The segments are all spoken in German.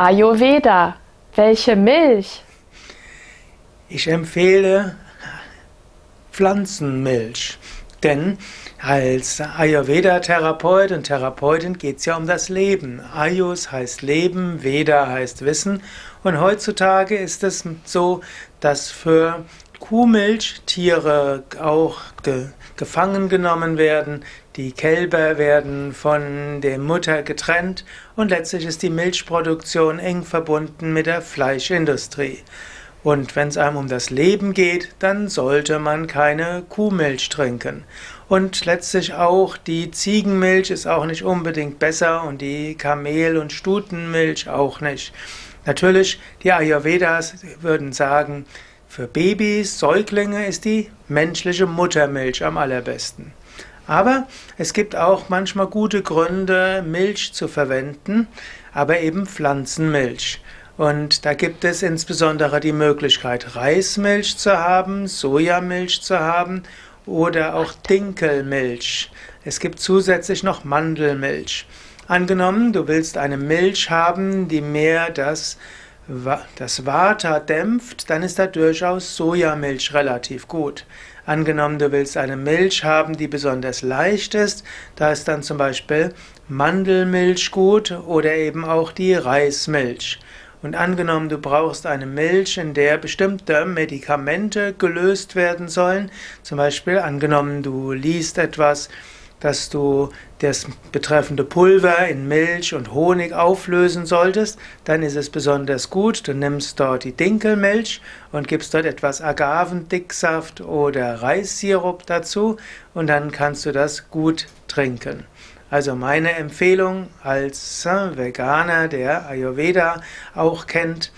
Ayurveda. Welche Milch? Ich empfehle Pflanzenmilch, denn als Ayurveda-Therapeut und Therapeutin geht es ja um das Leben. Ayus heißt Leben, Veda heißt Wissen. Und heutzutage ist es so, dass für Kuhmilch Tiere auch ge gefangen genommen werden, die Kälber werden von der Mutter getrennt und letztlich ist die Milchproduktion eng verbunden mit der Fleischindustrie. Und wenn es einem um das Leben geht, dann sollte man keine Kuhmilch trinken. Und letztlich auch die Ziegenmilch ist auch nicht unbedingt besser und die Kamel- und Stutenmilch auch nicht. Natürlich, die Ayurvedas würden sagen, für Babys, Säuglinge ist die menschliche Muttermilch am allerbesten. Aber es gibt auch manchmal gute Gründe, Milch zu verwenden, aber eben Pflanzenmilch. Und da gibt es insbesondere die Möglichkeit, Reismilch zu haben, Sojamilch zu haben oder auch Dinkelmilch. Es gibt zusätzlich noch Mandelmilch. Angenommen, du willst eine Milch haben, die mehr das, das Vata dämpft, dann ist da durchaus Sojamilch relativ gut. Angenommen, du willst eine Milch haben, die besonders leicht ist, da ist dann zum Beispiel Mandelmilch gut oder eben auch die Reismilch. Und angenommen, du brauchst eine Milch, in der bestimmte Medikamente gelöst werden sollen, zum Beispiel angenommen, du liest etwas, dass du das betreffende Pulver in Milch und Honig auflösen solltest, dann ist es besonders gut. Du nimmst dort die Dinkelmilch und gibst dort etwas Agavendicksaft oder Reissirup dazu und dann kannst du das gut trinken. Also meine Empfehlung als Veganer, der Ayurveda auch kennt,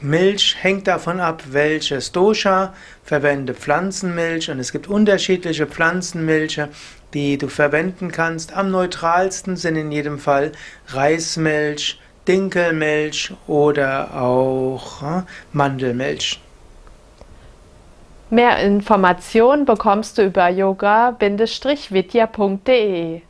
Milch hängt davon ab, welches Dosha, verwende Pflanzenmilch und es gibt unterschiedliche Pflanzenmilche, die du verwenden kannst. Am neutralsten sind in jedem Fall Reismilch, Dinkelmilch oder auch hm, Mandelmilch. Mehr Informationen bekommst du über yoga-vidya.de